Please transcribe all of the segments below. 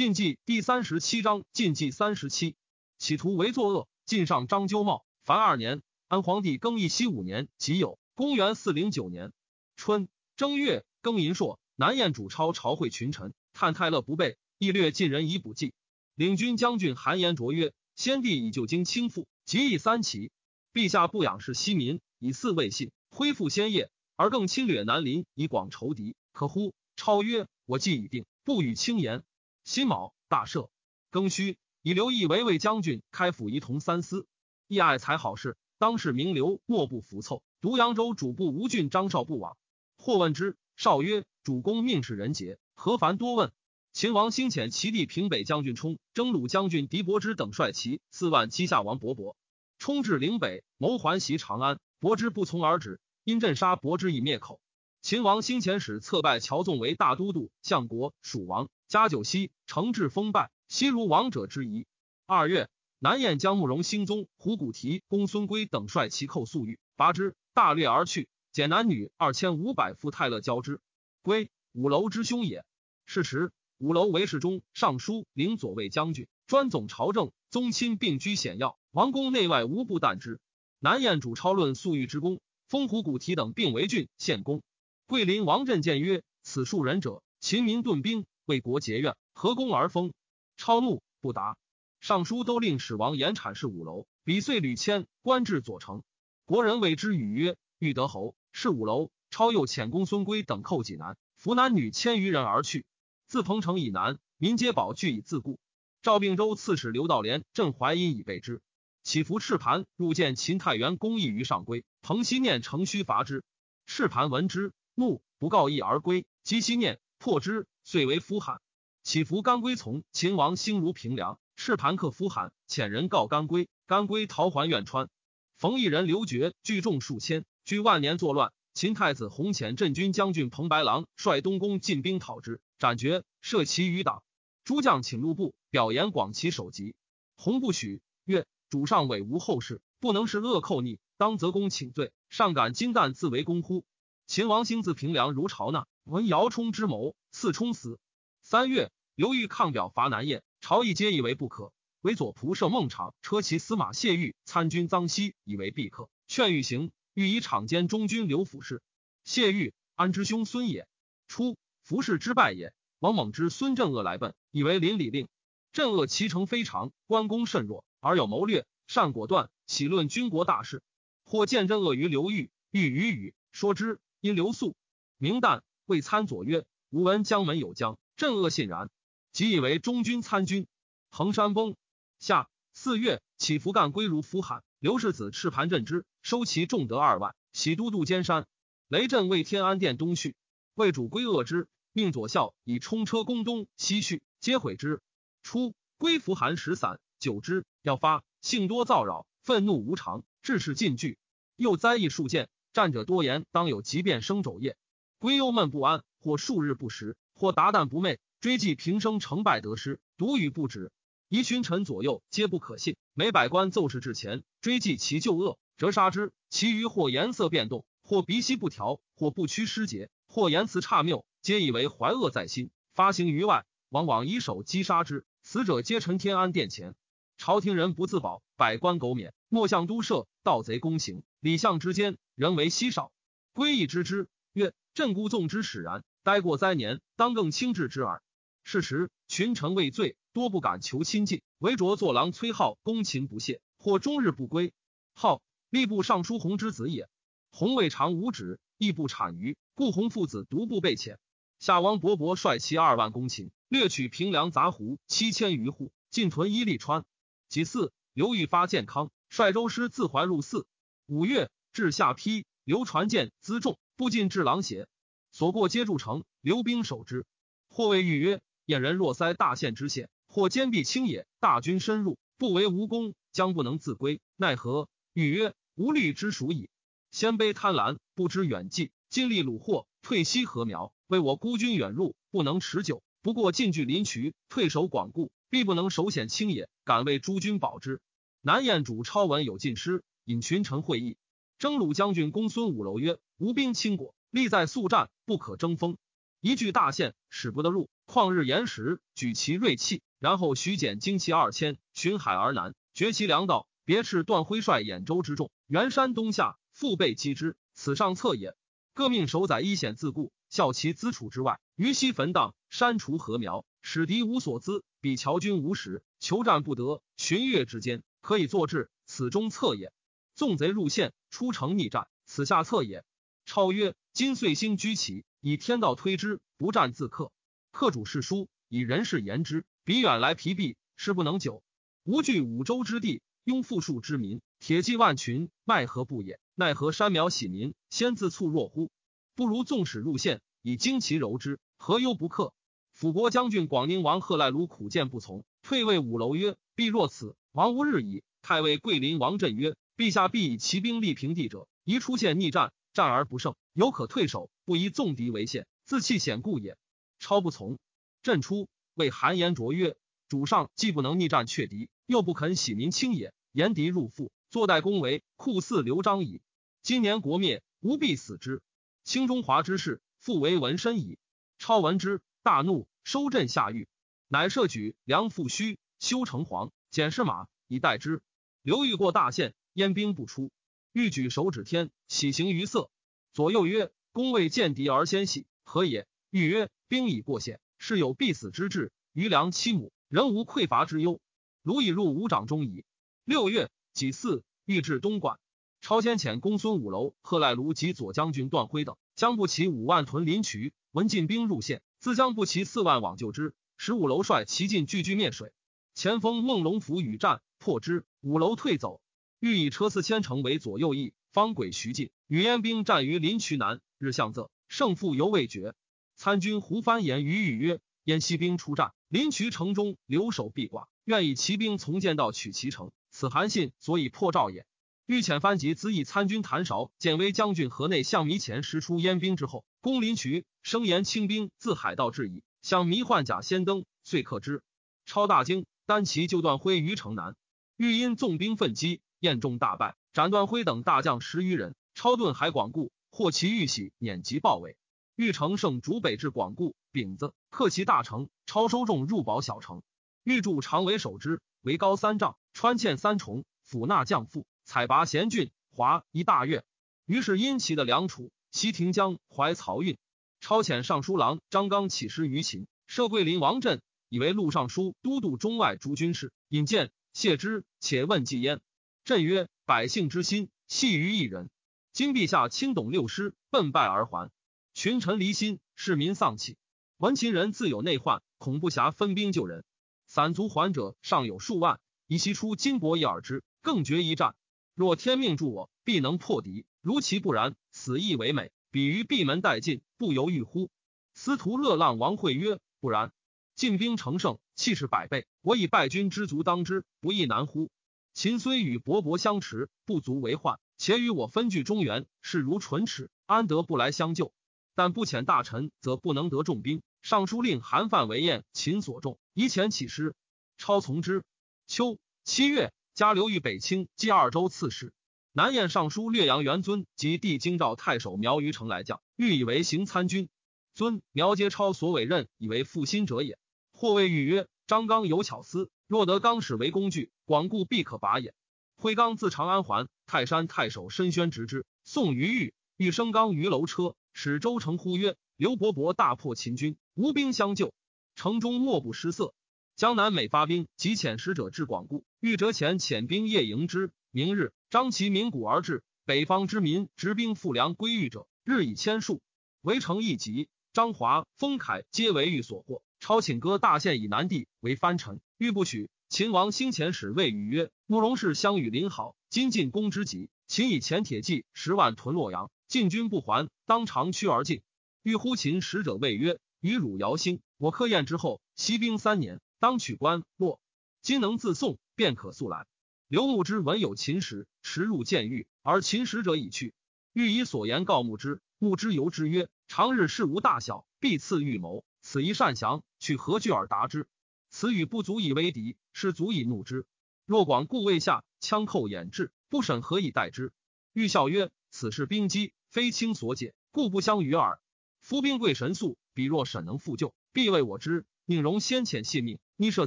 禁忌第三十七章，禁忌三十七，企图为作恶。晋上张鸠茂，凡二年，安皇帝更义熙五年己酉，公元四零九年春正月，庚寅朔，南燕主超朝会群臣，探泰勒不备，亦略晋人以补计。领军将军韩延卓曰：“先帝以旧京倾覆，即以三齐。陛下不仰视西民，以嗣未信，恢复先业，而更侵略南邻，以广仇敌，可乎？”超曰：“我计已定，不与轻言。”辛卯，大赦。庚戌，以刘毅为魏将军，开府仪同三司。义爱才好事，当世名流莫不服凑。独扬州主簿吴郡张绍不往。或问之，绍曰：“主公命是人杰，何烦多问？”秦王兴遣齐地平北将军冲、征虏将军狄伯之等率骑四万击下王勃勃。冲至岭北，谋还袭长安，伯之不从而止，因镇杀伯之以灭口。秦王兴遣使策拜乔纵为大都督、相国、蜀王。加九锡，承制封拜，悉如王者之仪。二月，南燕将慕容兴宗、胡古提、公孙归等率其寇粟裕，拔之，大掠而去，减男女二千五百赴泰勒交之。归，五楼之兄也。是时。五楼为侍中、尚书、领左卫将军，专总朝政。宗亲并居险要，王宫内外无不惮之。南燕主超论粟裕之功，封胡古提等并为郡献公。桂林王振谏曰：“此数人者，秦民顿兵，为国结怨，何功而封？”超怒不答。尚书都令史王延阐是五楼，比遂屡迁官至左丞。国人谓之语曰：“欲得侯，是五楼。”超又遣公孙归等寇济南，俘男女千余人而去。自彭城以南，民皆保惧以自固。赵并州刺史刘道廉、镇淮阴以备之。起伏赤盘入见秦太原公义于上归，彭熙念乘虚伐之。赤盘闻之，怒，不告意而归。及其念破之，遂为夫罕。起伏甘归从秦王兴如平凉。赤盘克夫罕，遣人告甘归，甘归逃还苑川。冯异人刘觉聚众数千，居万年作乱。秦太子弘遣镇军将军彭白狼率东宫进兵讨之。斩爵，设其余党。诸将请入部，表言广其首级。洪不许，曰：“主上委无后事，不能是恶寇逆，当责公请罪。上敢金蛋自为公乎？”秦王兴自平凉如朝纳，闻姚冲之谋，赐冲死。三月，刘裕抗表伐南燕，朝议皆以为不可。为左仆射孟昶车骑司马谢玉参军臧熙以为必可，劝欲行。欲以场监中军刘府事。谢玉安之兄孙也。初。服侍之败也。王猛之孙正恶来奔，以为邻里令。正恶其成非常，关公甚弱，而有谋略，善果断，喜论军国大事。或见正恶于刘裕，欲与语说之，因刘肃明旦未参左曰：“吾闻江门有将。”正恶信然，即以为中军参军。衡山崩。下四月，起伏干归如夫罕。刘氏子赤盘镇之，收其众得二万，喜都渡尖山。雷震为天安殿东序，为主归恶之。命左校以冲车攻东西去，皆毁之。初，归服寒食散，久之，要发，性多躁扰，愤怒无常，致使进惧。又灾异数见，战者多言当有急变生肘腋。归忧闷不安，或数日不食，或达旦不寐，追记平生成败得失，独语不止。一群臣左右皆不可信，每百官奏事至前，追记其旧恶，折杀之。其余或颜色变动，或鼻息不调，或不屈失节，或言辞差谬。皆以为怀恶在心，发行于外，往往以手击杀之。死者皆陈天安殿前。朝廷人不自保，百官苟免。莫向都赦，盗贼公行，礼相之间，人为稀少。归义知之，曰：“朕孤纵之使然，待过灾年，当更轻治之耳。”是时，群臣畏罪，多不敢求亲近，唯着作郎崔浩攻勤不懈，或终日不归。浩吏部尚书弘之子也。弘未尝无止，亦不产于，故弘父子独不被遣。夏王勃勃率其二万公秦，掠取平凉杂胡七千余户，进屯伊利川。己巳，刘裕发建康，率周师自怀入泗。五月，至下邳，刘传见辎重，不进至狼邪，所过皆筑城，留兵守之。或谓裕曰：“燕人若塞大县之县，或坚壁清野，大军深入，不为无功，将不能自归，奈何？”裕曰：“无虑之属矣。鲜卑贪婪，不知远计，今立虏获，退西禾苗。”为我孤军远入，不能持久。不过近距临渠，退守广固，必不能守险清野。敢为诸君保之。南燕主超闻有进师，引群臣会议。征虏将军公孙武楼曰：“吴兵轻果，力在速战，不可争锋。一据大县，使不得入，旷日延时，举其锐气，然后徐简精骑二千，巡海而南，绝其粮道。别斥段辉率兖州之众，原山东下，腹背击之，此上策也。各命守宰一险自固，效其资处之外，于西焚荡，删除禾苗，使敌无所资。彼乔军无使，求战不得，旬月之间，可以作志。此中策也。纵贼入县，出城逆战，此下策也。超曰：今岁星居起，以天道推之，不战自克。克主是书，以人事言之，彼远来疲弊，事不能久。吾据五州之地。拥富庶之民，铁骑万群，奈何不也？奈何山苗喜民，先自促弱乎？不如纵使入县，以精其柔之，何忧不克？辅国将军广宁王贺赖卢苦谏不从，退位五楼曰：“必若此，王无日矣。”太尉桂林王振曰：“陛下必以骑兵立平地者，宜出现逆战，战而不胜，犹可退守；不宜纵敌为限，自弃险故也。”超不从。朕出，谓韩延卓曰：“主上既不能逆战却敌，又不肯洗民清也。”言敌入腹，坐待恭维，酷似刘璋矣。今年国灭，吾必死之。清中华之事，复为文身矣。超闻之，大怒，收镇下狱，乃设举梁父须，修城隍，检视马，以待之。刘裕过大县，燕兵不出。欲举手指天，喜形于色。左右曰：“公未见敌而先喜，何也？”欲曰：“兵已过险，是有必死之志。余粮七亩，人无匮乏之忧。卢已入五掌中矣。”六月己巳，欲至东莞。超先遣公孙五楼、贺赖卢及左将军段辉等将步骑五万屯临渠。闻进兵入县，自将步骑四万往救之。使五楼率齐进拒拒灭水。前锋孟龙符与战，破之。五楼退走。欲以车四千乘为左右翼，方轨徐进，与燕兵战于临渠南。日向仄，胜负犹未决。参军胡藩言于豫曰：“燕西兵出战，临渠城中留守必寡，愿以骑兵从剑道取其城。”此韩信所以破赵也。欲遣番籍资议参军谭韶、建威将军河内向弥前师出燕兵之后，攻临渠，声言清兵自海盗至矣。向弥换甲先登，遂克之。超大惊，单骑就断挥于城南。欲因纵兵奋击，燕众大败，斩段辉等大将十余人。超遁海广固，获其玉玺，撵及豹尾。欲成胜逐北至广固，丙子克其大城。超收众入保小城。欲筑长为守之，为高三丈。川堑三重，抚纳将赋，采拔贤俊，华一大月。于是因其的梁楚、西亭江、怀漕运。超遣尚书郎张刚起师于秦，设桂林王镇，以为陆尚书、都督中外诸军事。引荐谢之，且问季焉。朕曰：百姓之心系于一人。今陛下亲董六师，奔败而还，群臣离心，市民丧气。闻秦人自有内患，恐不暇分兵救人，散卒还者尚有数万。以其出金帛以耳之，更决一战。若天命助我，必能破敌。如其不然，死亦为美。比于闭门待进，不犹豫乎？司徒乐浪王会曰：“不然。进兵成胜，气势百倍。我以败军之卒当之，不亦难乎？秦虽与勃勃相持，不足为患。且与我分据中原，势如唇齿，安得不来相救？但不遣大臣，则不能得重兵。尚书令韩范为燕秦所重，以遣起师，超从之。”秋七月，加刘豫北清冀二州刺史。南燕尚书略阳元尊及帝京兆太守苗于城来将，欲以为行参军。尊苗皆超所委任，以为负心者也。或谓欲曰：“张刚有巧思，若得刚使为工具，广固必可拔也。”挥刚自长安还，泰山太守申宣执之。宋于玉，欲升刚于楼车，使周成呼曰：“刘伯伯大破秦军，无兵相救，城中莫不失色。”江南每发兵，即遣使者至广固。欲折前遣兵夜迎之。明日，张齐鸣鼓而至。北方之民执兵复粮归豫者，日以千数。围城一急，张华、封凯皆为豫所获。超请割大县以南地为藩臣，欲不许。秦王兴遣使谓语曰：“慕容氏相与邻好，今进攻之急，秦以前铁骑十万屯洛阳，进军不还，当长驱而进。”欲呼秦使者谓曰：“与汝姚兴，我克燕之后，息兵三年。”当取关洛，今能自送，便可速来。刘牧之闻有秦使，驰入见狱，而秦使者已去。欲以所言告牧之，牧之由之曰：“常日事无大小，必赐预谋。此一善降，取何惧而答之？此语不足以为敌，是足以怒之。若广固未下，枪寇掩至，不审何以待之？”欲笑曰：“此事兵机，非卿所解，故不相与耳。夫兵贵神速，彼若审能复救，必为我知，宁容先遣谢命，逆设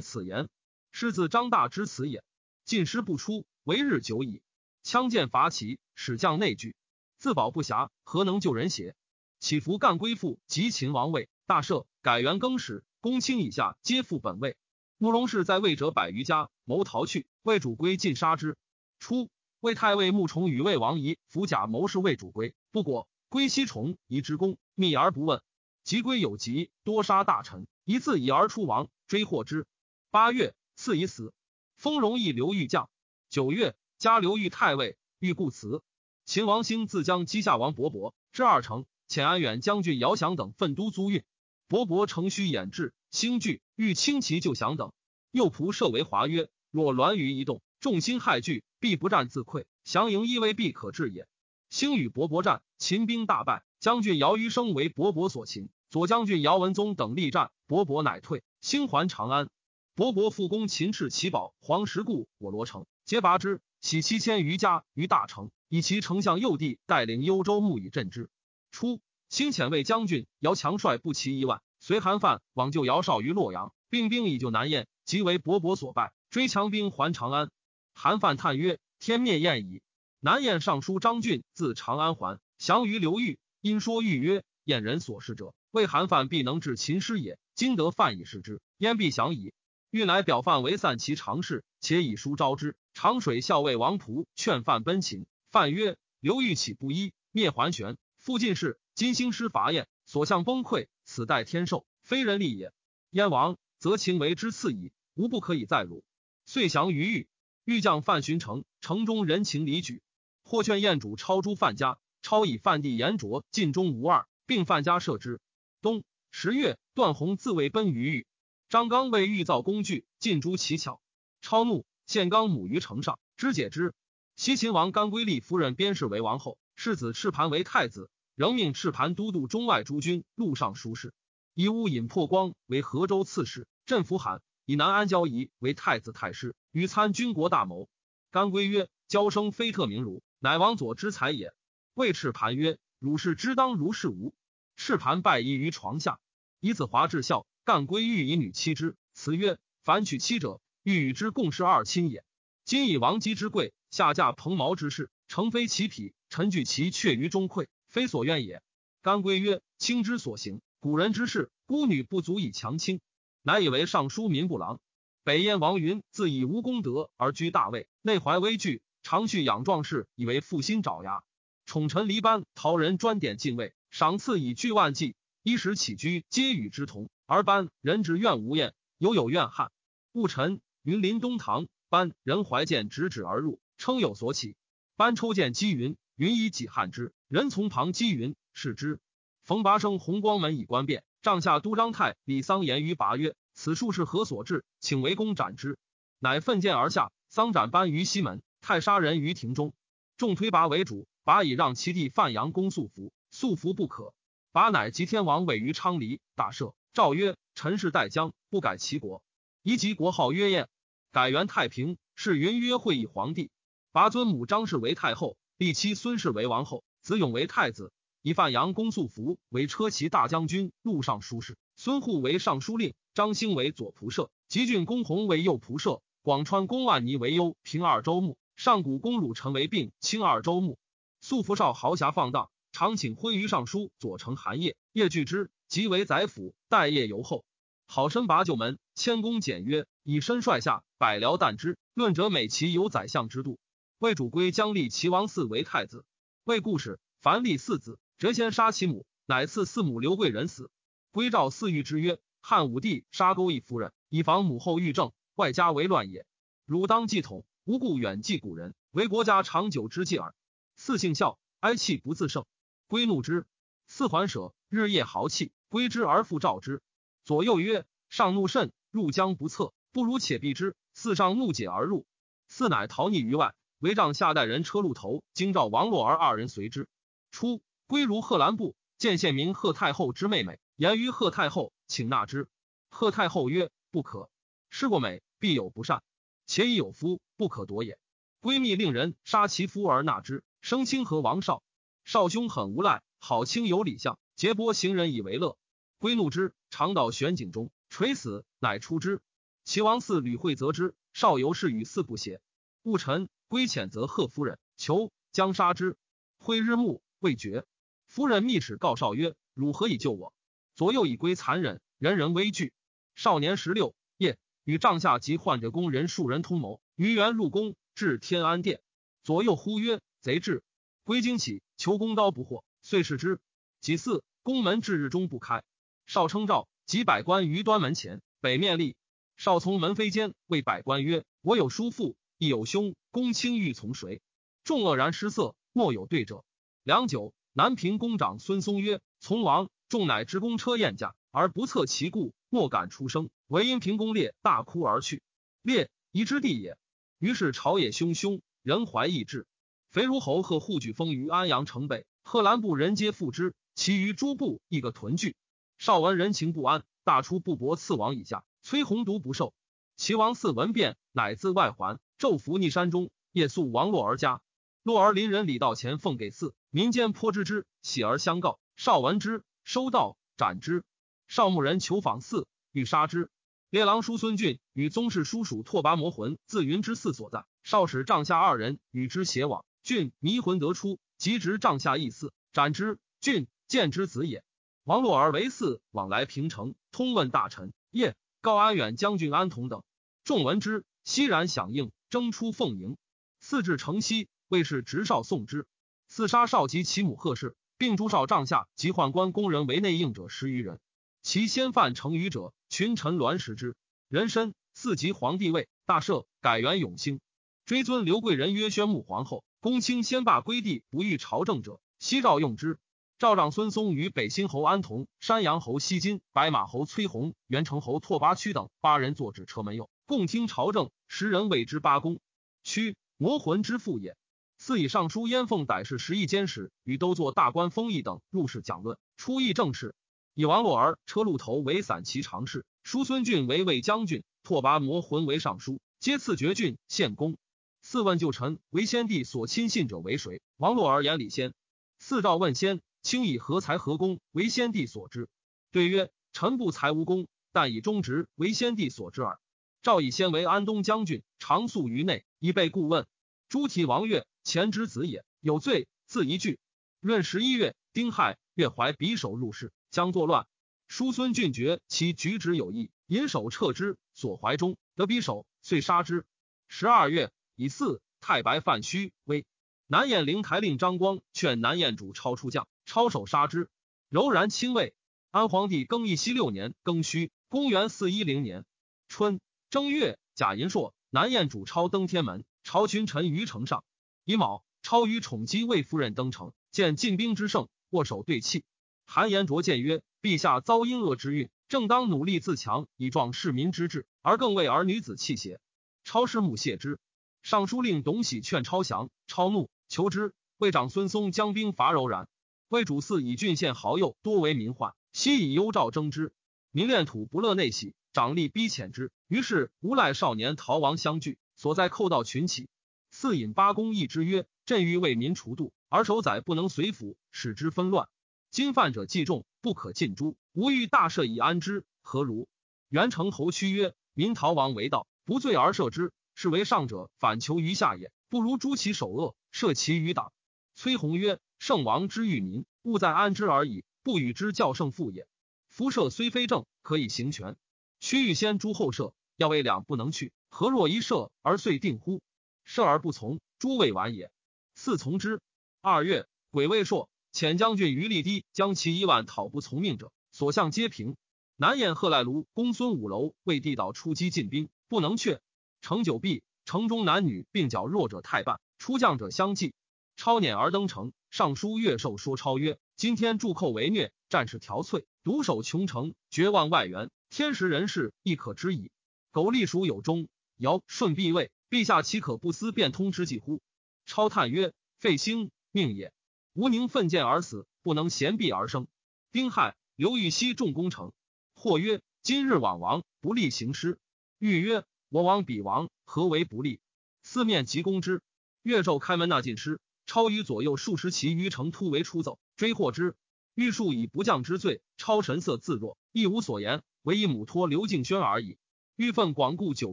此言。是自张大之此也。进师不出，为日久矣。枪剑伐齐，使将内惧，自保不暇，何能救人邪？起伏干归附，及秦王位，大赦，改元更始，公卿以下皆复本位。慕容氏在魏者百余家，谋逃去，魏主归尽杀之。初，魏太尉穆崇与魏王仪伏甲谋士魏主归，不果。归西崇以之功，密而不问。及归有疾，多杀大臣，一自以而出亡，追获之。八月。赐已死，封荣邑刘豫将。九月，加刘豫太尉，欲故辞。秦王兴自将击下王伯伯至二城，遣安远将军姚祥等奋都租运。伯伯乘虚掩至，兴惧，欲轻骑就降等。右仆射为华曰：若栾舆一动，众心骇惧，必不战自溃。降营依危，必可治也。兴与伯伯战，秦兵大败。将军姚余生为伯伯所擒，左将军姚文宗等力战，伯伯乃退，兴还长安。伯伯复攻秦赤齐宝黄石固我罗城，皆拔之，徙七千余家于大城，以其丞相右帝带领幽州牧以镇之。初，兴遣卫将军姚强率步骑一万，随韩范往救姚绍于洛阳，并兵以救南燕，即为勃勃所败，追强兵还长安。韩范叹曰：“天灭燕矣！”南燕尚书张俊自长安还，降于刘豫。因说豫曰：“燕人所事者，为韩范必能治秦师也。今得范以示之，燕必降矣。”欲乃表范为散其常事，且以书招之。长水校尉王仆劝范奔秦，范曰：“刘豫岂不依灭桓玄，复进士，金星师伐燕，所向崩溃，此待天授，非人力也。燕王则秦为之次矣，无不可以再辱。”遂降于豫。豫将范寻城，城中人情离举，或劝燕主超诛范家，超以范地严卓尽忠无二，并范家设之。冬十月，段宏自卫奔于豫。张刚为欲造工具，尽诛其巧。超怒，献刚母于城上，肢解之。西秦王甘归立夫人边氏为王后，世子赤盘为太子，仍命赤盘都督中外诸军，路上书事。以乌尹破光为河州刺史，镇抚罕；以南安交仪为太子太师，与参军国大谋。甘归曰：“交生非特名儒，乃王佐之才也。”谓赤盘曰：“汝是之当如是无？”赤盘拜衣于床下，以子华至孝。干归欲以女妻之，辞曰：“凡娶妻者，欲与之共事二亲也。今以王姬之贵，下嫁蓬毛之士，诚非其匹，臣惧其却于中馈，非所愿也。”干归曰：“卿之所行，古人之事，孤女不足以强亲，乃以为尚书民不郎。北燕王云自以无功德而居大位，内怀危惧，常蓄养壮士，以为负心爪牙。宠臣离班，陶人专点进位，赏赐以巨万计，衣食起居皆与之同。”而班人之怨无厌，犹有怨汉。戊辰，云临东堂，班人怀剑直指而入，称有所起。班抽剑击云，云以己汉之。人从旁击云，视之。冯拔生红光门以观变，帐下都张太李桑言于拔曰：“此术是何所至？请为公斩之。”乃奋剑而下，桑斩班于西门，太杀人于庭中。众推拔为主，拔以让其弟范阳公素服，素服不可。拔乃及天王位于昌黎，大赦。诏曰：“陈氏代将，不改其国，宜即国号曰燕，改元太平。是云曰会议皇帝，拔尊母张氏为太后，立妻孙氏为王后，子永为太子。以范阳公素服为车骑大将军、录尚书事，孙护为尚书令，张兴为左仆射，吉郡公弘为右仆射，广川公万尼为右平二州牧，上古公鲁臣为并清二州牧。素服少豪侠放荡，常请婚于尚书左丞韩业，业拒之。”即为宰辅，待业由后。好身拔旧门，谦恭简约，以身率下，百僚惮之。论者美其有宰相之度。魏主归将立齐王嗣为太子。魏故事，凡立四子，折先杀其母，乃赐四母刘贵人死。归赵四御之曰：汉武帝杀勾弋夫人，以防母后欲政，外家为乱也。汝当继统，无故远继古人，为国家长久之计耳。四姓孝，哀泣不自胜。归怒之。四还舍，日夜豪气，归之而复召之。左右曰：“上怒甚，入将不测，不如且避之。”四上怒解而入，四乃逃匿于外。为帐下代人车路头，京兆王洛儿二人随之。初，归如贺兰部，见县名贺太后之妹妹，言于贺太后，请纳之。贺太后曰：“不可。失过美，必有不善。且已有夫，不可夺也。”闺蜜令人杀其夫而纳之，生亲和王少。少兄很无赖。好卿有礼相，结波行人以为乐。归怒之，常到玄井中，垂死，乃出之。齐王嗣吕惠则之，少游是与嗣不协。戊辰，归遣则贺夫人求将杀之。挥日暮未决，夫人密使告少曰：“汝何以救我？”左右以归残忍，人人畏惧。少年十六，夜与帐下及患者宫人数人通谋，于元入宫，至天安殿。左右呼曰：“贼至！”归惊起，求弓刀不获，遂视之。己巳，宫门至日中不开。少称诏，及百官于端门前，北面立。少从门扉间谓百官曰：“我有叔父，亦有兄，公卿欲从谁？”众愕然失色，莫有对者。良久，南平公长孙松曰：“从王。”众乃执公车宴驾，而不测其故，莫敢出声。唯因平公烈大哭而去。烈夷之地也。于是朝野汹汹，人怀异志。肥如侯贺护举封于安阳城北，贺兰部人皆附之，其余诸部亦个屯聚。少闻人情不安，大出不帛赐王以下。崔弘独不受。齐王嗣闻变，乃自外还，昼伏逆山中，夜宿王洛而家。洛儿邻人李道前奉给嗣，民间颇知之，喜而相告。少闻之，收道斩之。少牧人求访嗣，欲杀之。列郎叔孙俊与宗室叔属拓跋摩魂自云之嗣所在。少使帐下二人与之偕往，俊迷魂得出，即执帐下义嗣，斩之。俊见之子也。王洛儿为嗣，往来平城，通问大臣。夜。告安远将军安同等，众闻之，熙然响应，征出奉迎。四至城西，魏氏执少送之。四杀少及其母贺氏，并诛少帐下及宦官宫人为内应者十余人。其先犯成余者，群臣栾食之。人参四及皇帝位，大赦，改元永兴。追尊刘贵人曰宣穆皇后。公卿先罢归地，不欲朝政者，西诏用之。赵长孙嵩与北新侯安童、山阳侯西金、白马侯崔弘、元成侯拓跋屈等八人坐至车门右，共听朝政。十人谓之八公。屈魔魂之父也。赐以尚书燕凤歹事十亿监使与都作大官封邑等入仕讲论，出议政事。以王洛儿、车路头为散骑常侍，叔孙俊为卫将军，拓跋魔魂为尚书，皆赐爵郡献公。四问旧臣为先帝所亲信者为谁？王洛儿言李先。四诏问先。卿以何才何功为先帝所知？对曰：臣不才无功，但以忠直为先帝所知耳。赵以先为安东将军，常宿于内，以备故问。诸提王岳前之子也，有罪，自一句。闰十一月，丁亥，岳怀匕首入室，将作乱。叔孙俊觉其举止有异，引手撤之，所怀中得匕首，遂杀之。十二月，以四太白范虚威。南燕灵台令张光劝南燕主超出将。抄手杀之，柔然亲卫。安皇帝更义熙六年庚戌，公元四一零年春正月，贾银硕、南燕主超登天门，朝群臣于城上。乙卯，超与宠姬魏夫人登城，见进兵之盛，握手对泣。韩延灼谏曰：“陛下遭阴恶之运，正当努力自强，以壮市民之志，而更为儿女子气邪？”超师母谢之。尚书令董喜劝超降，超怒，求之。魏长孙松将兵伐柔然。魏主嗣以郡县豪右多为民患，悉以幽诏征之。民恋土不乐内喜，长吏逼遣之。于是无赖少年逃亡相聚，所在寇盗群起。四引八公议之曰：“朕欲为民除度，而守宰不能随府，使之纷乱。今犯者既重，不可尽诛。吾欲大赦以安之，何如？”元成侯屈曰：“民逃亡为道，不罪而赦之，是为上者反求于下也。不如诛其首恶，赦其余党。”崔弘曰。圣王之欲民，勿在安之而已，不与之教胜负也。夫射虽非正，可以行权。屈欲先诸后射，要为两不能去，何若一射而遂定乎？射而不从，诸未完也。四从之。二月，癸未朔，遣将军于立低将其一万讨不从命者，所向皆平。南燕贺赖卢公孙五楼为地岛出击进兵，不能却。城久闭，城中男女并较弱者太半，出将者相继。超辇而登城。尚书岳寿说超曰：“今天驻寇为虐，战事憔悴，独守穷城，绝望外援，天时人事亦可知矣。苟立属有终，尧舜必位，陛下岂可不思变通之计乎？”超叹曰：“废兴命也。吾宁奋剑而死，不能贤璧而生。”丁亥，刘禹锡重功成。或曰：“今日往王不利行师。”欲曰：“我王彼王，何为不利？”四面急攻之。岳寿开门纳进师。超于左右数十骑于城突围出走，追获之。玉树以不降之罪，超神色自若，亦无所言，唯以母托刘敬轩而已。欲愤广固久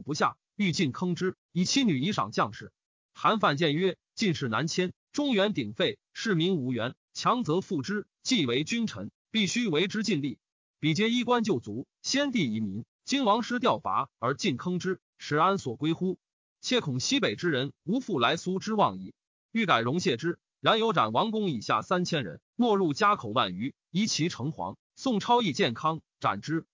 不下，欲尽坑之，以妻女以赏将士。韩范谏曰：进士难迁，中原鼎沸，士民无援，强则复之。既为君臣，必须为之尽力。比皆衣冠旧族，先帝遗民，今王师调伐而尽坑之，使安所归乎？切恐西北之人无复来苏之望矣。欲改容谢之，然有斩王公以下三千人，没入家口万余，夷其城隍。宋超义健康，斩之。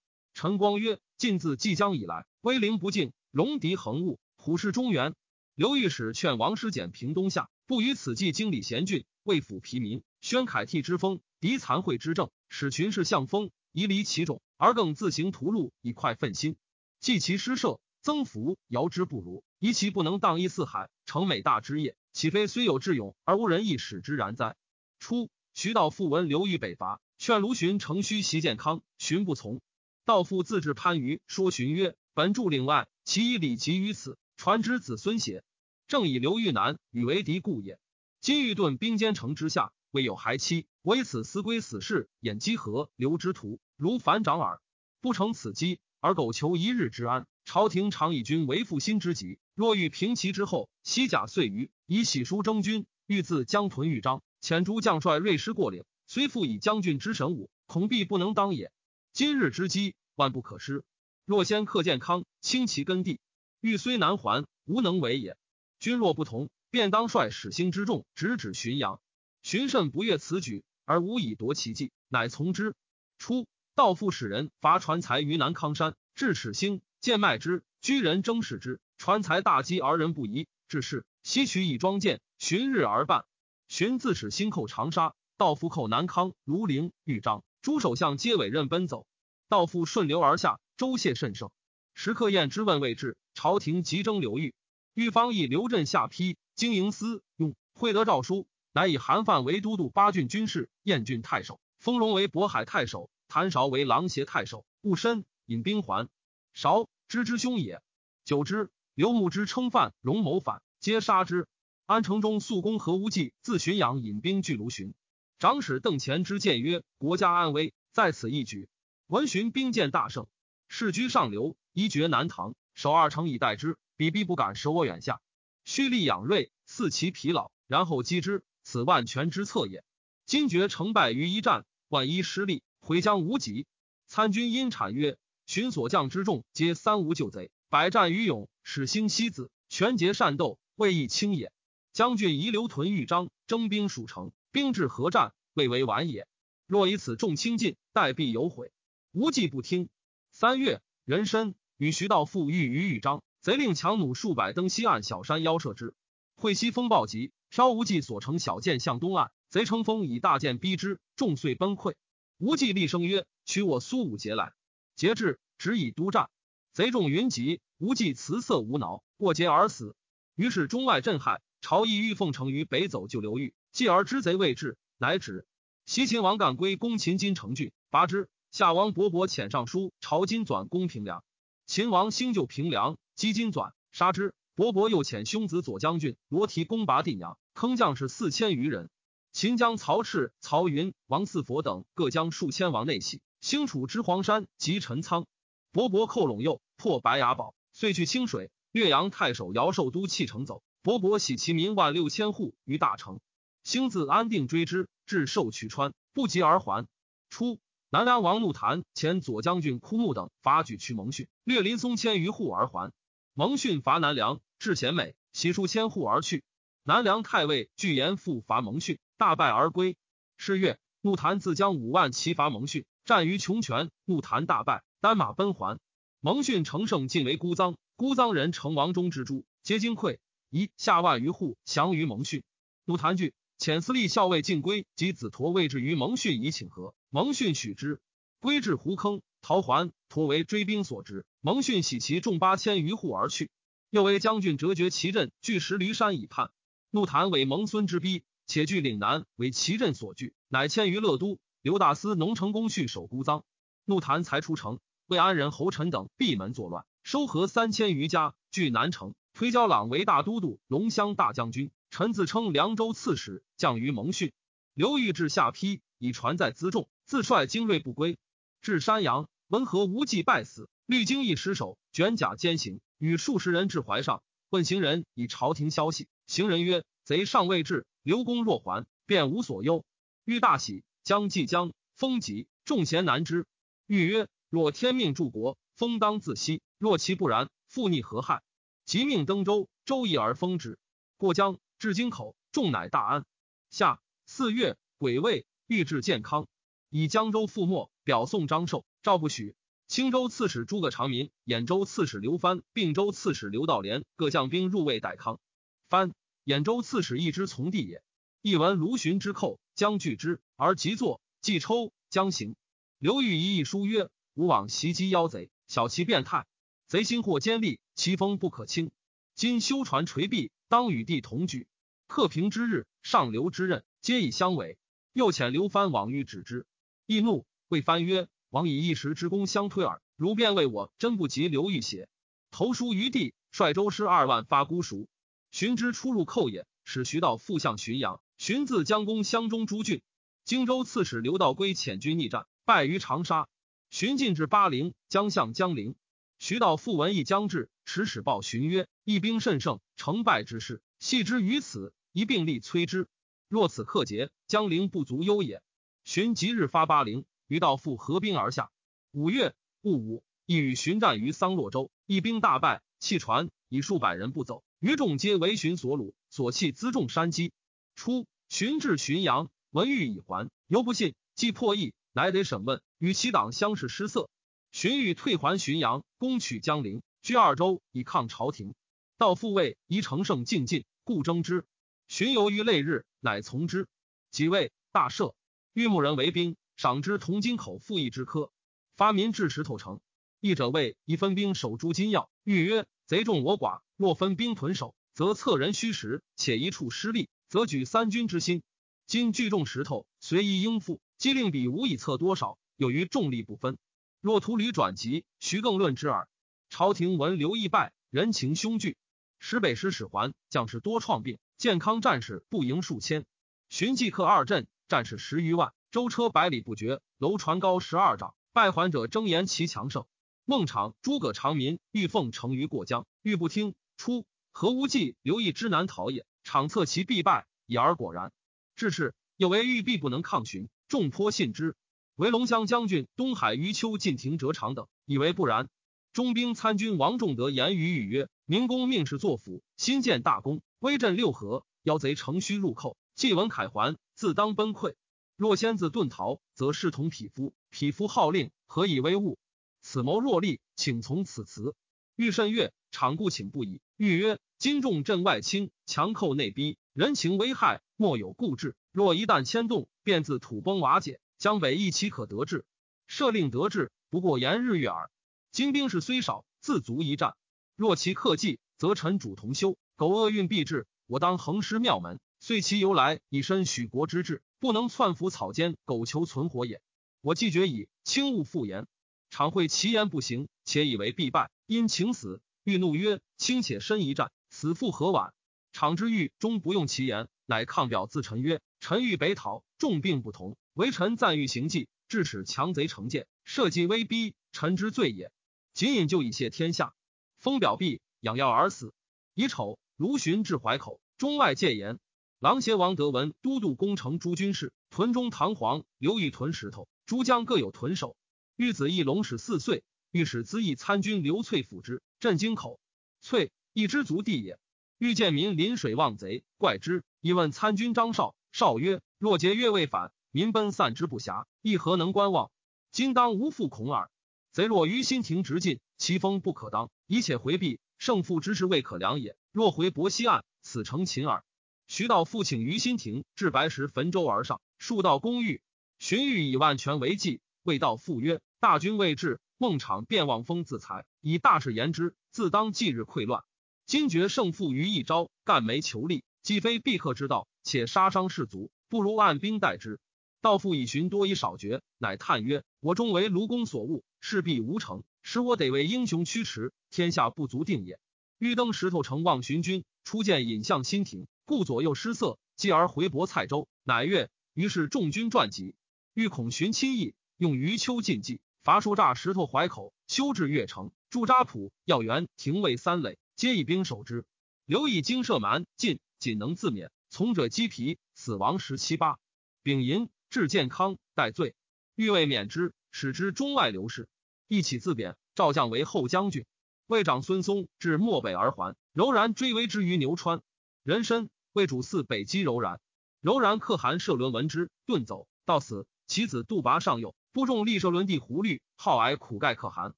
陈光曰：晋自即将以来，威灵不敬，戎狄横物，虎视中原。刘御史劝王师简平东夏，不与此计经理贤俊，为抚疲民，宣凯替之风，敌残秽之政，使群士向风，宜离其种，而更自行屠戮，以快奋心。计其失社，增福，遥之不如。宜其不能荡溢四海，成美大之业，岂非虽有智勇而无人亦使之然哉？初，徐道复闻刘裕北伐，劝卢循乘虚袭建康，循不从。道父自至番禺，说荀曰：“本住岭外，其以礼及于此，传之子孙邪？正以刘豫南与为敌故也。今欲遁兵坚城之下，未有孩妻，唯此思归死事，掩积禾留之徒，如反掌耳。不成此机，而苟求一日之安，朝廷常以君为负心之急。”若欲平其之后，西甲岁余，以喜书征军，欲自江屯豫章，遣诸将帅锐师过岭。虽复以将军之神武，恐必不能当也。今日之机，万不可失。若先克建康，清其根地，欲虽难还，无能为也。君若不同，便当率始兴之众，直指浔阳。荀慎不悦此举，而无以夺其计，乃从之。初，道父使人伐船才于南康山，至始兴，见卖之，居人争使之。船财大饥而人不疑，至是西取以庄建，旬日而半。寻自使兴寇长沙，道复寇南康、庐陵、豫章，诸首相皆委任奔走。道父顺流而下，州谢甚盛。时刻宴之问未至，朝廷急征刘裕。豫方议刘镇下邳，经营司用会得诏书，乃以韩范为都督八郡军事，燕郡太守，封荣为渤海太守，谭韶为琅邪太守。戊申，引兵还。韶知之兄也，久之。刘牧之称范，荣谋反，皆杀之。安城中肃公何无忌自浔阳引兵拒卢循。长史邓虔之谏曰：“国家安危，在此一举。”闻寻兵见大胜，士居上流，一绝南唐，守二城以待之。彼必不敢舍我远下，蓄力养锐，伺其疲劳，然后击之。此万全之策也。今决成败于一战，万一失利，回将无及。参军因产曰：“寻所将之众，皆三无救贼。”百战于勇，使兴西子，全节善斗，未易轻也。将军遗留屯豫章，征兵属城，兵至河战，未为晚也。若以此众轻进，待必有悔。无计不听。三月，壬申，与徐道复遇于豫章，贼令强弩数百登西岸小山腰射之。会西风暴急，飘无忌所乘小舰向东岸，贼乘风以大舰逼之，众遂崩溃。无忌厉声曰：“取我苏武节来！”节至，只以督战。贼众云集，无忌辞色无恼，过节而死。于是中外震撼，朝议欲奉承于北走救刘裕，继而知贼未至，乃止。西秦王干归攻秦金城郡，拔之。夏王勃勃遣上书朝金纂攻平凉，秦王兴就平凉，击金纂，杀之。勃勃又遣兄子左将军罗提攻拔定阳，坑将士四千余人。秦将曹赤、曹云、王四佛等各将数千王内系，兴楚之黄山及陈仓。勃勃寇陇右。破白牙堡，遂去清水。岳阳太守姚寿都弃城走。勃勃喜其民万六千户于大城。兴自安定追之，至寿渠川，不及而还。初，南梁王怒谭前左将军枯木等伐举去蒙逊，略林松千余户而还。蒙逊伐南梁，至贤美，洗数千户而去。南梁太尉巨言复伐蒙逊，大败而归。是月，怒谭自将五万骑伐蒙逊，战于穷泉，怒谭大败，单马奔还。蒙逊乘胜进为孤臧，孤臧人成王中之诸，皆惊溃，一下万余户降于蒙逊。怒谭惧，遣司隶校尉进归及子陀位置于蒙逊以请和，蒙逊许之。归至胡坑，逃还，陀为追兵所执。蒙逊喜其众八千余户而去。又为将军折绝其阵，据石驴山以叛。怒谭为蒙孙之逼，且据岭南为其阵所据，乃迁于乐都。刘大司农城公绪守孤臧。怒谭才出城。为安人侯臣等闭门作乱，收合三千余家，据南城。推交朗为大都督、龙骧大将军。臣自称凉州刺史，降于蒙逊。刘裕至下邳，以船在辎重，自率精锐不归。至山阳，文和无忌败死，律经一失守，卷甲兼行，与数十人至怀上，问行人以朝廷消息。行人曰：“贼尚未至，刘公若还，便无所忧。”欲大喜，将即将，风急，众贤难之。欲曰：“若天命助国，风当自息；若其不然，复逆何害？”即命登舟，舟易而风止。过江，至京口，众乃大安。下四月，癸未，欲至健康，以江州覆没，表送张寿。赵不许。青州刺史诸葛长民、兖州刺史刘藩、并州刺史刘道廉各将兵入魏代康。藩、兖州刺史一之从弟也。一闻卢循之寇，将拒之，而即坐，即抽将行。刘裕一意书曰：“吾往袭击妖贼，小其变态。贼心或坚利，其锋不可轻。今修船垂壁，当与帝同居。克平之日，上流之任，皆以相违。又遣刘藩往欲止之，易怒，谓藩曰。”王以一时之功相推耳，如便为我，真不及刘裕邪？投书于帝，率周师二万发孤熟。寻之出入寇也，使徐道复向浔阳。寻自将攻襄中诸郡。荆州刺史刘道归遣军逆战，败于长沙。寻进至巴陵，将向江陵。徐道复闻义将至，持使报寻曰：“义兵甚盛，成败之势，系之于此，一并力摧之。若此克捷，江陵不足忧也。”寻即日发巴陵。于道复合兵而下。五月戊午，亦与荀战于桑洛州，一兵大败，弃船以数百人不走。余众皆为荀所虏，所弃辎重山积。初，寻至浔阳，闻欲已还，犹不信，既破译，乃得审问，与其党相视失色。荀彧退还浔阳，攻取江陵，居二州以抗朝廷。到复位宜乘胜进进，故征之。荀攸于累日，乃从之。即位，大赦，欲牧人为兵。赏之铜金口复议之科，发民至石头城。议者谓宜分兵守诸金要。欲曰：贼众我寡，若分兵屯守，则侧人虚实；且一处失利，则举三军之心。今聚众石头，随意应付，机令彼无以测多少，有于众力不分。若图屡转急，徐更论之耳。朝廷闻刘义败，人情凶惧，使北师使还，将士多创病。健康战士不赢数千，寻计克二镇，战士十余万。舟车百里不绝，楼船高十二丈。败还者争言其强盛。孟昶、诸葛长民欲奉承于过江，欲不听。初，何无忌、刘义之难逃也。场测其必败，已而果然。至是，有为欲必不能抗寻，众颇信之。为龙骧将军东海余丘进廷折长等以为不然。中兵参军王仲德言于语曰：“明公命士作辅，新建大功，威震六合。妖贼乘虚入寇，既闻凯还，自当崩溃。”若先自遁逃，则视同匹夫。匹夫号令，何以为物？此谋若立，请从此辞。欲甚悦，场故请不已。欲曰：今众镇外轻，强寇内逼，人情危害，莫有固志。若一旦牵动，便自土崩瓦解。江北亦岂可得志？设令得志，不过言日月耳。今兵士虽少，自足一战。若其克计，则臣主同修。苟厄运必至，我当横尸庙门。遂其由来，以身许国之志。不能篡服草间，苟求存活也。我既决矣，轻勿复言。常会其言不行，且以为必败，因情死，欲怒曰：“卿且身一战，死复何晚？”常之欲终不用其言，乃抗表自陈曰：“臣欲北讨，重病不同，唯臣暂欲行计，致使强贼成见，社稷威逼，臣之罪也。仅引就以谢天下。”封表毕，养药而死。乙丑，卢循至淮口，中外戒严。琅邪王德文都督攻城诸军事，屯中堂皇，刘裕屯石头，诸将各有屯守。玉子义龙始四岁，御史资义参军刘粹辅之，镇京口。粹一知足地也。欲见民临水望贼，怪之。以问参军张绍，绍曰：“若节约未反，民奔散之不暇，亦何能观望？今当无复恐耳。贼若于新亭直进，其锋不可当，以且回避，胜负之势未可量也。若回伯西岸，此诚擒耳。”徐道复请于新亭至白石汾州而上，数道公寓。荀彧以万全为计，未道复曰：“大军未至，孟昶便望风自裁，以大事言之，自当即日溃乱。今决胜负于一朝，干没求利，既非必克之道，且杀伤士卒，不如按兵待之。”道父以寻多以少决，乃叹曰：“我终为卢公所误，势必无成，使我得为英雄驱驰，天下不足定也。”欲登石头城望寻军，初见引向新亭。故左右失色，继而回泊蔡州，乃悦。于是众军传集，欲恐寻亲意，用余秋禁忌，伐数栅石头淮口，修至越城，驻扎浦要员廷尉三垒，皆以兵守之。刘以精射蛮进，仅能自免。从者击皮，死亡十七八。丙寅，至健康，待罪，欲为免之，使之中外流士。一起自贬，赵将为后将军。魏长孙嵩至漠北而还，柔然追威之于牛川。人参魏主嗣北击柔然，柔然可汗射伦闻之，遁走，到死。其子杜拔上右，不中立射伦弟胡律，好挨苦盖可汗。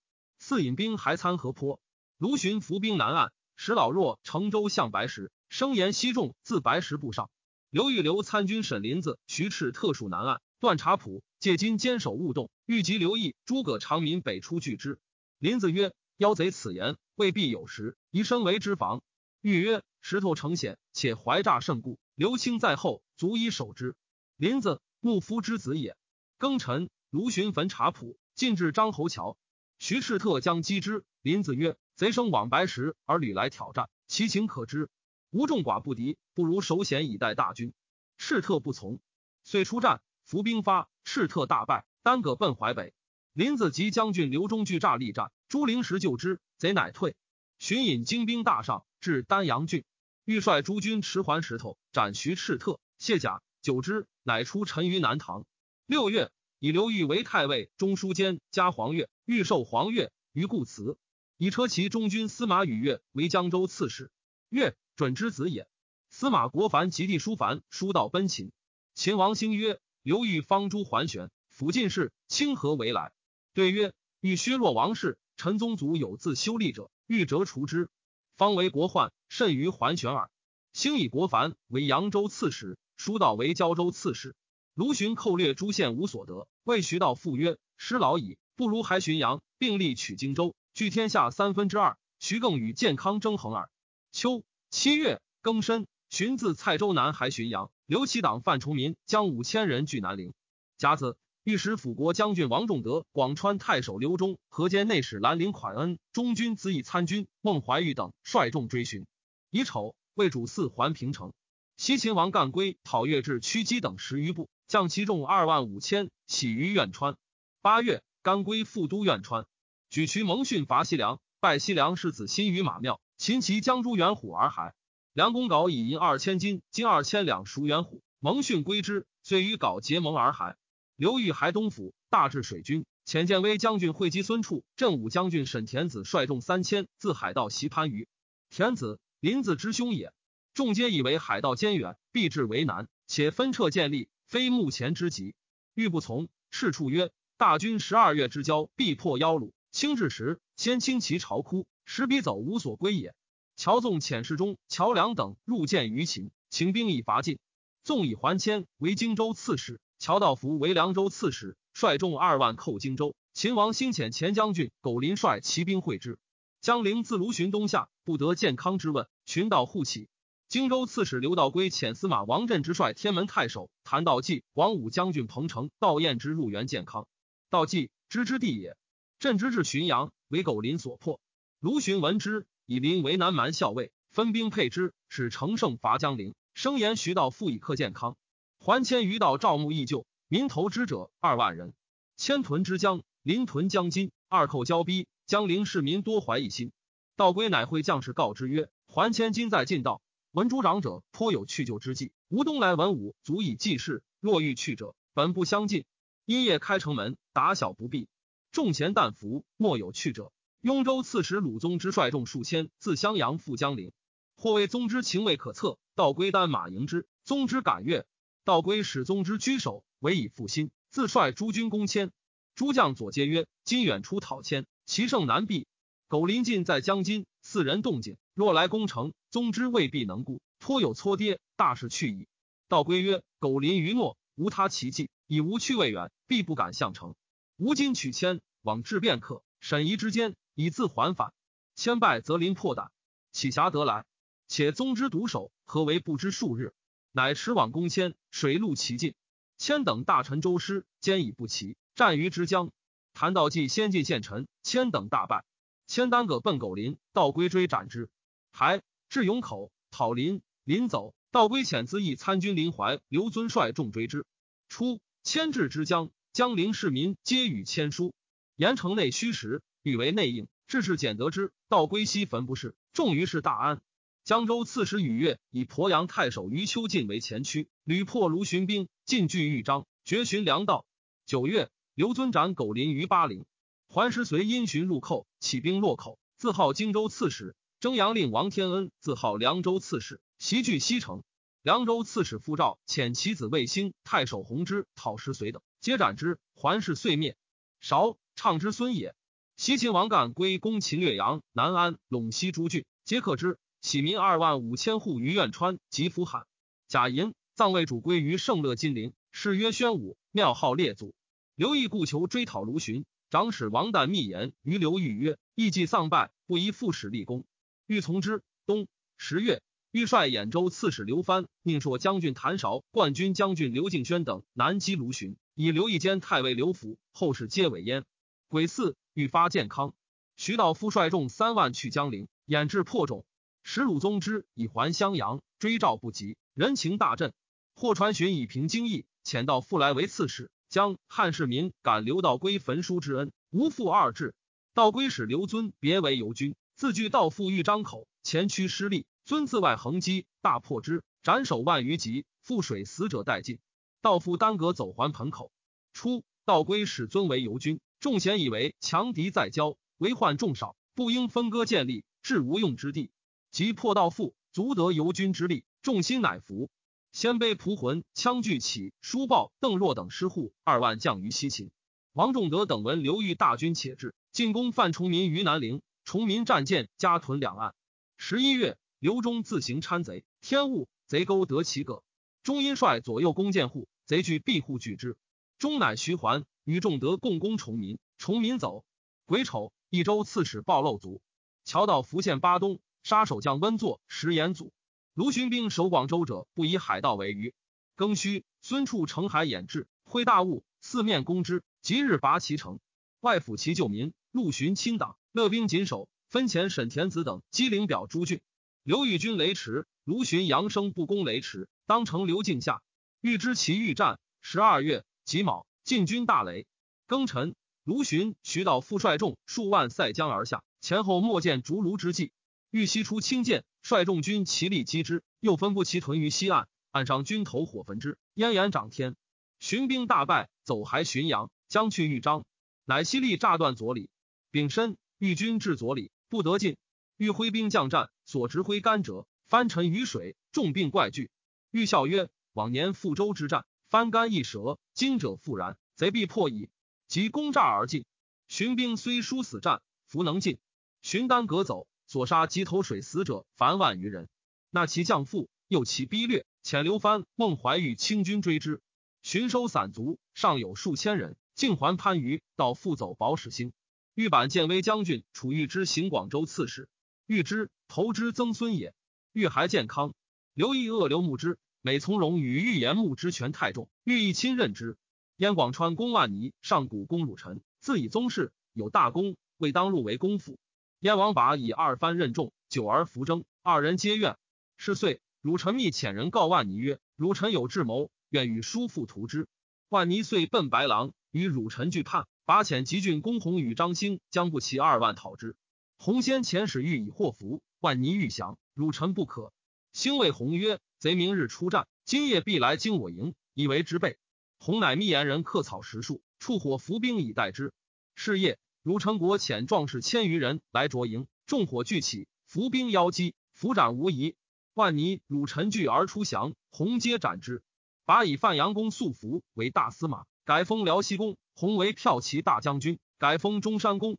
赐引兵还参河坡，卢循伏兵南岸，使老弱乘舟向白石，声言西众自白石步上。刘玉留参军沈林子、徐赤特属南岸，段察普借金坚守勿动，欲及刘毅、诸葛长民北出拒之。林子曰：“妖贼此言未必有实，宜身为之防。”欲曰：“石头成险，且怀诈甚固，刘清在后，足以守之。”林子，牧夫之子也。庚辰，卢循焚察普，进至张侯桥。徐赤特将击之。林子曰：“贼生往白石而屡来挑战，其情可知。”无众寡不敌，不如守险以待大军。赤特不从，遂出战，伏兵发，赤特大败，单葛奔淮北。林子及将军刘忠拒诈力战，朱灵时救之，贼乃退。荀引精兵大上，至丹阳郡，欲率诸军持还石头，斩徐赤特，卸甲，久之，乃出陈于南唐。六月，以刘裕为太尉、中书监，加黄钺，欲授黄钺于故辞。以车骑中军司马宇越为江州刺史。越。准之子也。司马国凡及弟叔凡书道奔秦。秦王兴曰：“刘豫方诸桓玄，辅进士，清何为来？”对曰：“欲削弱王室，陈宗族有自修立者，欲折除之，方为国患，甚于桓玄耳。”兴以国凡为扬州刺史，书道为胶州刺史。卢循寇掠诸县，无所得。谓徐道复曰：“师老矣，不如还浔阳，并力取荆州，据天下三分之二。徐更与建康争衡耳。”秋。七月庚申，荀自蔡州南还浔阳，刘其党范崇民将五千人据南陵。甲子，御史辅国将军王仲德、广川太守刘忠、河间内史兰陵款恩、中军子以参军孟怀玉等率众追寻。乙丑，魏主嗣还平城。西秦王干归讨越至曲击等十余部，将其众二万五千，徙于苑川。八月，干归复都苑川，举渠蒙逊伐西凉，拜西凉世子新于马庙。秦齐将诸元虎而还，梁公稿以银二千金，金二千两赎元虎，蒙逊归之，遂与稿结盟而还。刘裕还东府，大治水军，遣建威将军会稽孙处、镇武将军沈田子率众三千自海盗袭番禺。田子林子之兄也，众皆以为海盗坚远，必至为难，且分撤建立，非目前之急。欲不从，赤处曰：“大军十二月之交，必破妖虏。清至时，先清其巢窟。”使彼走无所归也。乔纵遣侍中乔梁等入见于秦，秦兵已伐尽。纵以还迁为荆州刺史，乔道福为凉州刺史，率众二万寇荆州。秦王兴遣前将军苟林率骑兵会之。江陵自卢循东下，不得健康之问，群道护起。荆州刺史刘道归遣司马王振之率天门太守谭道济、王武将军彭城、道彦之入援健康。道济知之地也。振之至浔阳，为苟林所破。卢循闻之，以临为南蛮校尉，分兵配之，使乘胜伐江陵。声言徐道复以克健康，还迁于道赵牧义旧，民投之者二万人。迁屯之江，临屯江津，二寇交逼，江陵市民多怀异心。道归乃会将士告之曰：“还迁今在晋道，闻诸长者颇有去就之计。吴东来文武足以济事，若欲去者，本不相近。因夜开城门，打小不避，众贤旦服，莫有去者。”雍州刺史鲁宗之率众数千，自襄阳赴江陵。或谓宗之情未可测，道归单马迎之。宗之感悦，道归使宗之居守，委以复心，自率诸军攻迁。诸将左皆曰：“今远出讨迁，其胜难避。苟临近在江津，四人动静，若来攻城，宗之未必能顾，颇有搓跌，大事去矣。”道归曰：“苟临于诺，无他奇计，以无去未远，必不敢向城。吾今取迁，往至便可。审疑之间。”以自还返，千败则临破胆，岂暇得来？且宗之独守，何为不知数日？乃驰往攻千，水陆齐进。千等大臣周师，坚以不齐，战于之江。谭道济先进献臣，千等大败。千单葛奔狗林，道归追斩之。还至永口，讨林，临走。道归遣资议参军林怀、刘尊率众追之。初，千至之江，江陵市民皆与千书。盐城内虚实，欲为内应。至是简得之，道归西坟不是，重于是大安。江州刺史禹越以鄱阳太守于秋进为前驱，屡破卢循兵，进据豫章，绝寻粮道。九月，刘尊斩苟林于巴陵。桓师随因循入寇，起兵洛口，自号荆州刺史。征阳令王天恩自号凉州刺史，袭据西城。凉州刺史傅照遣其子卫兴、太守弘之讨石随等，皆斩之。桓氏遂灭。韶畅之孙也。西秦王干归攻秦略阳、南安、陇西诸郡，皆克之。起民二万五千户于苑川及福罕。贾银葬魏主归于圣乐金陵，谥曰宣武，庙号列祖。刘毅故求追讨卢循，长史王旦密言于刘豫曰：“义既丧败，不宜复使立功。”欲从之。冬十月，欲率兖州刺史刘藩、宁朔将军谭韶、冠军将军刘敬轩等南击卢循，以刘义兼太尉刘福，后事皆委焉。癸巳。欲发健康，徐道夫率众三万去江陵，掩至破冢。石鲁宗之以还襄阳，追赵不及，人情大振。霍传询以平京邑，遣道复来为刺史。将汉市民感刘道归焚书之恩，无复二志。道归使刘尊别为游军，自据道父豫张口，前驱失利，尊自外横击，大破之，斩首万余级，覆水死者殆尽。道父耽搁走还盆口。初，道归使尊为游军。众贤以为强敌在交，为患众少，不应分割建立，至无用之地。即破道父，足得游军之力，众心乃服。鲜卑蒲浑、羌聚起、叔报、邓若等师户二万将于西秦。王仲德等闻刘豫大军且至，进攻范崇民于南陵。崇民战舰加屯两岸。十一月，刘忠自行参贼，天雾贼钩得其戈。中因率左右弓箭护，贼惧闭户拒之。终乃徐还。与仲德共攻崇民，崇民走。癸丑，益州刺史暴漏卒。乔到福县巴东，杀守将温作、石延祖。卢循兵守广州者，不以海盗为虞。庚戌，孙处乘海掩至，挥大雾，四面攻之。即日拔其城。外府其救民，陆巡亲党，乐兵谨守，分遣沈田子等击灵表诸郡。刘豫军雷池，卢循扬声不攻雷池，当城刘敬下。欲知其欲战。十二月己卯。晋军大雷，庚辰，卢循、徐道复率众数万塞江而下，前后莫见逐卢之计。欲西出轻剑，率众军齐力击之，又分布其屯于西岸，岸上军头火焚之，烟炎涨天。寻兵大败，走还浔阳，将去豫章，乃西力炸断左里。丙申，豫军至左里，不得进。欲挥兵将战，所执挥干者翻沉于水，重病怪惧。欲笑曰：“往年覆州之战。”翻干一折，今者复然，贼必破矣。即攻诈而进。荀兵虽殊死战，弗能进。荀丹革走，所杀及投水死者凡万余人。那其将父，又其逼掠，遣刘藩、孟怀玉清军追之。寻收散卒，尚有数千人，竟还番禺，到复走保始兴。豫版建威将军楚玉之行广州刺史，豫之投之曾孙也。豫还健康，刘义恶刘牧之。每从容与欲言牧之权太重，欲意亲任之。燕广川公万泥，上古公汝臣，自以宗室，有大功，未当入为公父。燕王拔以二藩任重，久而服征，二人皆怨。是岁，汝臣密遣人告万泥曰：“汝臣有智谋，愿与叔父图之。”万泥遂奔白狼，与汝臣俱叛。拔遣吉郡公弘与张兴将不齐二万讨之。洪先遣使欲以祸福，万泥欲降，汝臣不可。兴谓洪曰。贼明日出战，今夜必来惊我营，以为之备。洪乃密言人刻草十数，触火伏兵以待之。是夜，如成国遣壮士千余人来着营，众火俱起，伏兵邀击，伏斩无疑。万泥、汝臣聚而出降，洪皆斩之。拔以范阳公素服为大司马，改封辽西公；洪为骠骑大将军，改封中山公。